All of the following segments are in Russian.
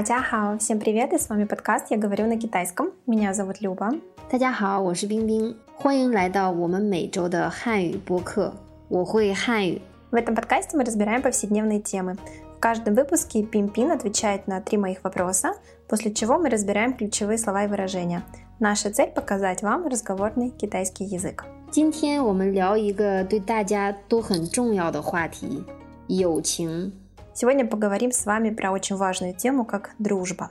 大家好，всем привет! И с вами подкаст «Я говорю на китайском». Меня зовут Люба. 大家好，我是冰冰，欢迎来到我们每周的汉语播客。我会汉语。В этом подкасте мы разбираем повседневные темы. В каждом выпуске Пимпин отвечает на три моих вопроса, после чего мы разбираем ключевые слова и выражения. Наша цель – показать вам разговорный китайский язык. 今天我们聊一个对大家都很重要的话题——友情。 Сегодня поговорим с вами про очень важную тему, как дружба.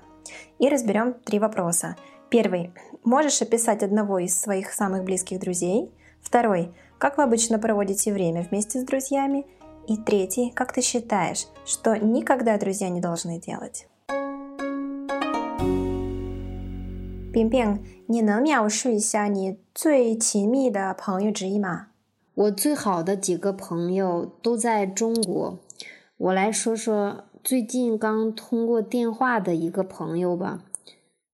И разберем три вопроса. Первый. Можешь описать одного из своих самых близких друзей? Второй. Как вы обычно проводите время вместе с друзьями? И третий. Как ты считаешь, что никогда друзья не должны делать? 冰冰，你能描述一下你最亲密的朋友之一吗？我最好的几个朋友都在中国。 我来说说最近刚通过电话的一个朋友吧。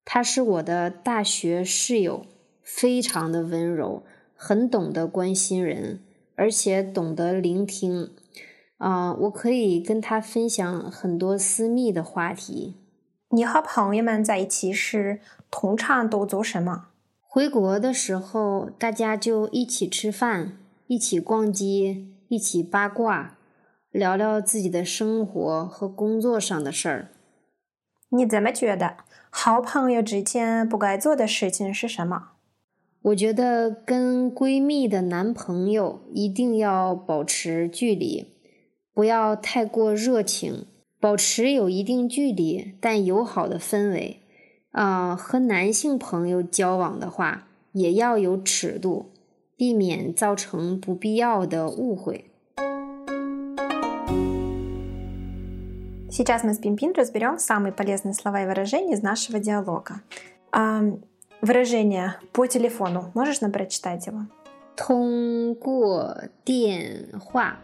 他是我的大学室友，非常的温柔，很懂得关心人，而且懂得聆听。啊，我可以跟他分享很多私密的话题。你和朋友们在一起时，通常都做什么？回国的时候，大家就一起吃饭，一起逛街，一起八卦，聊聊自己的生活和工作上的事儿。你怎么觉得好朋友之间不该做的事情是什么？我觉得跟闺蜜的男朋友一定要保持距离，不要太过热情。保持有一定距离但友好的氛围，啊，和男性朋友交往的话也要有尺度，避免造成不必要的误会。Сейчас мы с Пимпин разберем самые полезные слова и выражения из нашего диалога. А, выражение по телефону. Можешь нам прочитать его? 通过电话。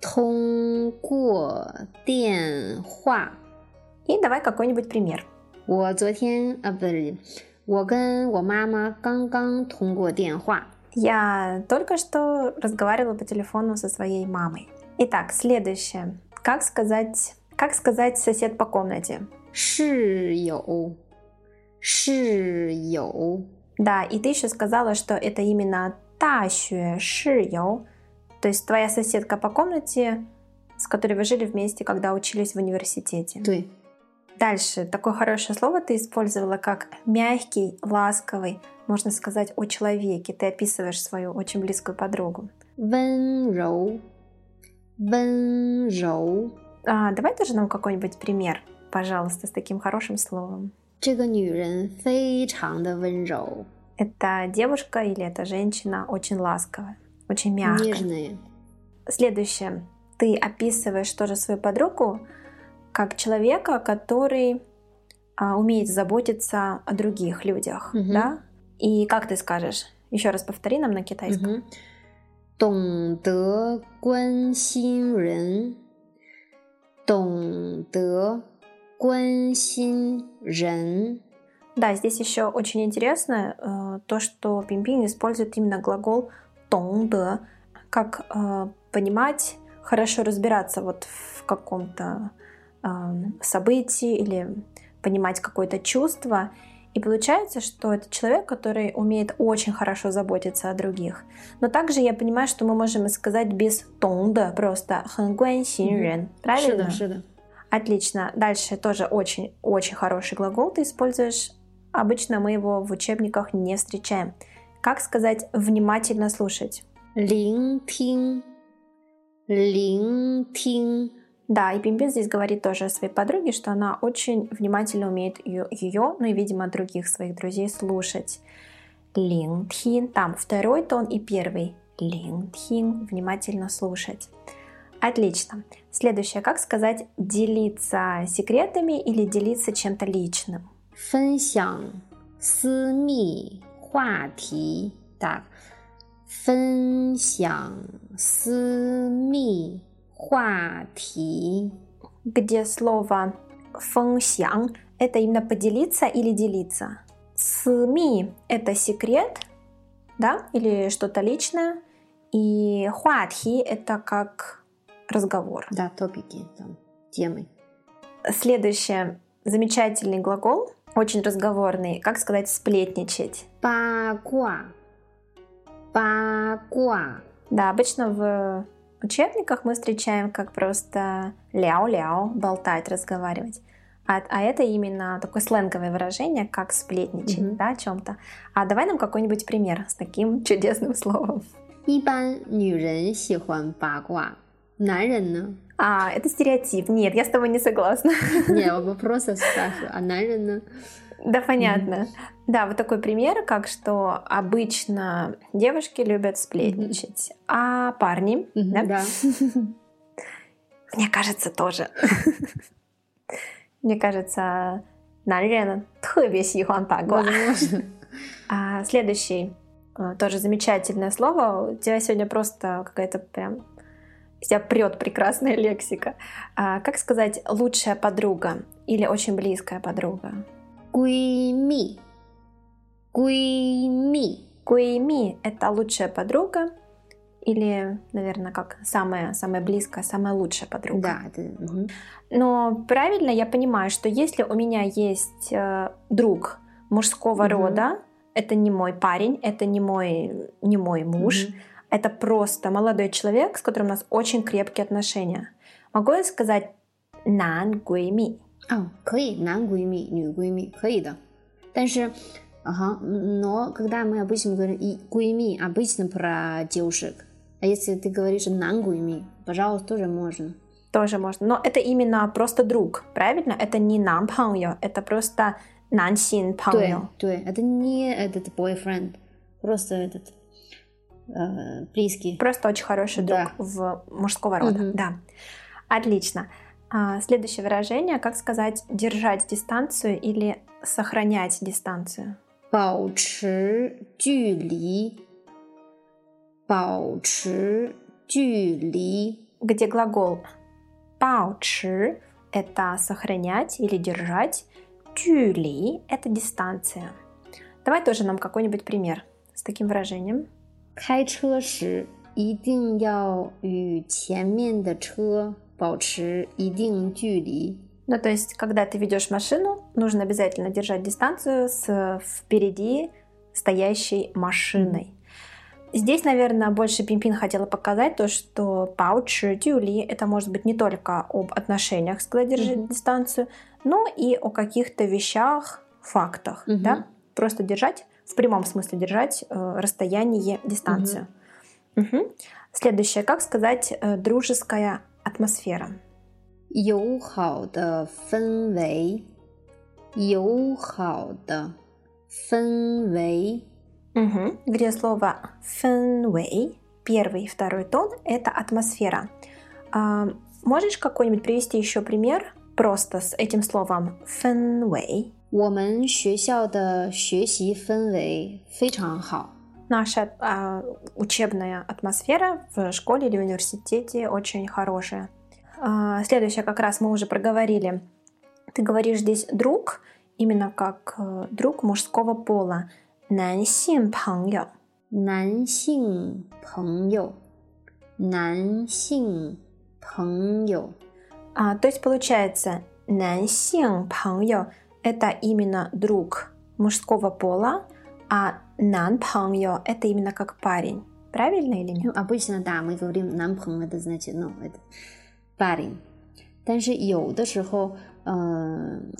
通过电话。И давай какой-нибудь пример. 我昨天啊，不是，我跟我妈妈刚刚通过电话。Я только что разговаривала по телефону со своей мамой. Итак, следующее. Как сказать, как сказать сосед по комнате? Шиёу. Шиёу. Да, и ты еще сказала, что это именно Тащуэ Шиёу, то есть твоя соседка по комнате, с которой вы жили вместе, когда учились в университете. Да. Дальше. Такое хорошее слово ты использовала как мягкий, ласковый, можно сказать, о человеке. Ты описываешь свою очень близкую подругу. Вэнроу. 柔,温柔. А, давай тоже нам какой-нибудь пример, пожалуйста, с таким хорошим словом. 这个女人非常的温柔。Это девушка или это женщина очень ласковая очень мягко. Нежные. Следующее. Ты описываешь тоже свою подругу как человека, который а, умеет заботиться о других людях, угу. да? И как ты скажешь? Еще раз повтори нам на китайском. Угу. 懂得关心人，懂得关心人。Да, здесь еще очень интересно э, то, что Пимпин использует именно глагол 懂得, как э, понимать, хорошо разбираться вот в каком-то э, событии или понимать какое-то чувство. И получается, что это человек, который умеет очень хорошо заботиться о других. Но также я понимаю, что мы можем сказать без тонда, просто хэнгуэн синьрен. Правильно? Да, да. Отлично. Дальше тоже очень-очень хороший глагол ты используешь. Обычно мы его в учебниках не встречаем. Как сказать внимательно слушать? Линтин, линтин. Да, и Пимпин здесь говорит тоже о своей подруге, что она очень внимательно умеет ее, ее ну и, видимо, других своих друзей слушать. 聆听, там второй тон и первый. 聆听, внимательно слушать. Отлично. Следующее, как сказать делиться секретами или делиться чем-то личным? 分享私密话题的分享私密 话题，где слово 分享 это именно поделиться или делиться. 私密 это секрет, да, или что-то личное. И 话题 это как разговор. Да, топики, там, темы. Следующее. Замечательный глагол, очень разговорный. Как сказать сплетничать? 八卦，八卦， Да, обычно в учебниках мы встречаем как просто ляо-ляо, болтать, разговаривать. А, а это именно такое сленговое выражение, как сплетничать, Мгм. да, о чем-то. А давай нам какой-нибудь пример с таким чудесным словом. 一般女人喜欢八卦，男人呢？ А, это стереотип. Нет, я с тобой не согласна. Не, я просто спрашиваю, а 男人呢？ Да, понятно. Да, вот такой пример, как что обычно девушки любят сплетничать, а парни, да? Да. Мне кажется, тоже. Мне кажется, 男人特别喜欢八卦。 Возможно. А следующий э, тоже замечательное слово. У тебя сегодня просто какая-то прям из тебя прет прекрасная лексика. А, как сказать лучшая подруга или очень близкая подруга? 闺蜜，闺蜜， Гуэми — это лучшая подруга или, наверное, как самая, самая близкая, самая лучшая подруга. да, это, мгм. Но правильно я понимаю, что если у меня есть э, друг мужского Мгм. рода, это не мой парень, это не мой, не мой муж, Мгм. это просто молодой человек, с которым у нас очень крепкие отношения. Могу я сказать нан гуэми? 哦，可以，男闺蜜、女闺蜜可以的，但是ага, но когда мы обычно говорим и闺蜜, обычно про девушек, а если ты говоришь нан闺蜜, пожалуйста, тоже можно. Тоже можно. Но это именно просто друг, правильно? Это не нам это просто нансин 对对，это не этот boyfriend, просто этот э, близкий. Просто очень хороший друг Да. в мужского рода. Мгм. Да. Отлично. А, следующее выражение, как сказать держать дистанцию или сохранять дистанцию? 保持距离，保持距离， Где глагол 保持 это сохранять или держать, 距离 это дистанция. Давай тоже нам какой-нибудь пример с таким выражением. 开车时一定要与前面的车 保持一定距离。 Ну, то есть, когда ты ведешь машину, нужно обязательно держать дистанцию с впереди стоящей машиной. Здесь, наверное, больше Пимпин хотела показать то, что паучи, тюли это может быть не только об отношениях, сказать держать Мгм. дистанцию, но и о каких-то вещах, фактах, Мгм. да? Просто держать, в прямом смысле держать э, расстояние, дистанцию. Мгм. Следующее, как сказать э, дружеская атмосфера? 友好的氛围，友好的氛围， Мгм. Где слово фэнвэй, первый и второй тон, это атмосфера. А, можешь какой-нибудь привести еще пример просто с этим словом фэнвэй? 我们学校的学习氛围非常好。 Наша а, учебная атмосфера в школе или университете очень хорошая. А, следующее как раз мы уже проговорили. Ты говоришь здесь друг, именно как э, друг мужского пола. 男性朋友。男性朋友，男性朋友， А, то есть получается, 男性朋友 это именно друг мужского пола, а 男朋友 это именно как парень. Правильно или нет? Ну, обычно, да, мы говорим 男朋友, это значит, ну, это парень. 但是有的时候，嗯、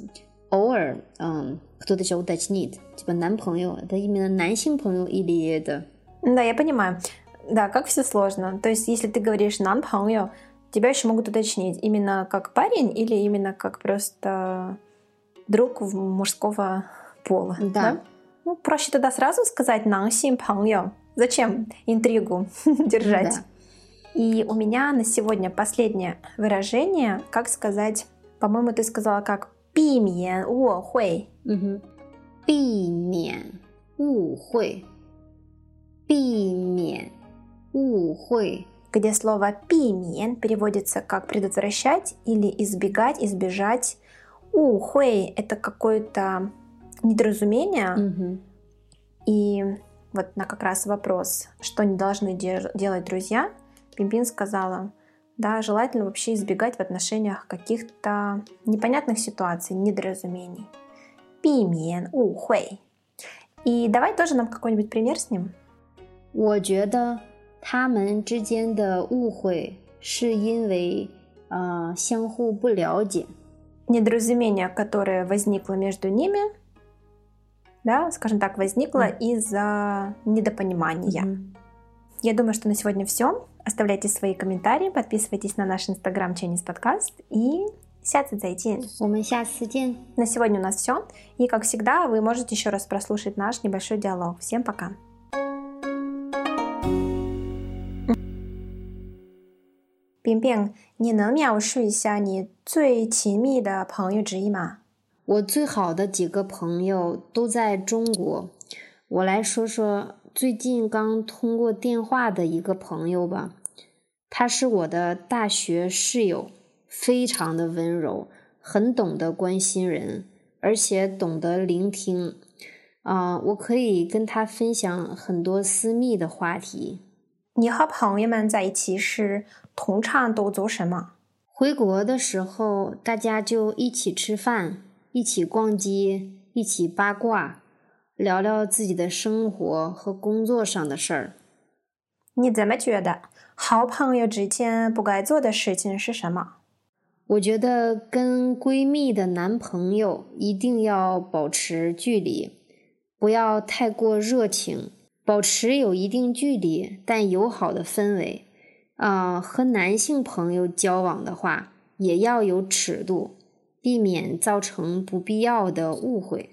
偶尔，嗯、кто-то еще уточнит, типа 男朋友, это именно 男性朋友или это Да, я понимаю. Да, как все сложно. То есть, если ты говоришь 男朋友, тебя еще могут уточнить, именно как парень или именно как просто друг в- мужского пола. Да. Ну, проще тогда сразу сказать «нанси паньо». Зачем интригу держать? Да. И у меня на сегодня последнее выражение, как сказать, по-моему, ты сказала как «пимьен уо хуй». «Пимьен уо хуй». «Пимьен уо хуй» где слово «пимен» переводится как «предотвращать» или «избегать», «избежать». «Ухуэй» — это какой-то недоразумение. 嗯哼， И вот на как раз вопрос, что не должны де- делать друзья, Пимпин сказала, Да, желательно вообще избегать в отношениях каких-то непонятных ситуаций, недоразумений. 避免误会. И давай тоже нам какой-нибудь пример с ним. 我觉得他们之间的误会是因为呃相互不了解。Недоразумение, которое возникло между ними, да, скажем так, возникло mm. из-за недопонимания. Mm-hmm. Я думаю, что на сегодня все. Оставляйте свои комментарии, подписывайтесь на наш инстаграм Chinese подкаст и 下次再见。我们下次见。На сегодня у нас все. И, как всегда, вы можете еще раз прослушать наш небольшой диалог. Всем пока. 冰冰，你能描述一下你最亲密的朋友之一吗？ 我最好的几个朋友都在中国。我来说说最近刚通过电话的一个朋友吧。他是我的大学室友，非常的温柔，很懂得关心人，而且懂得聆听。啊，我可以跟他分享很多私密的话题。你和朋友们在一起时，通常都做什么？回国的时候，大家就一起吃饭，一起逛街，一起八卦，聊聊自己的生活和工作上的事儿。你怎么觉得好朋友之间不该做的事情是什么？我觉得跟闺蜜的男朋友一定要保持距离，不要太过热情。保持有一定距离但友好的氛围，啊，和男性朋友交往的话，也要有尺度，避免造成不必要的误会。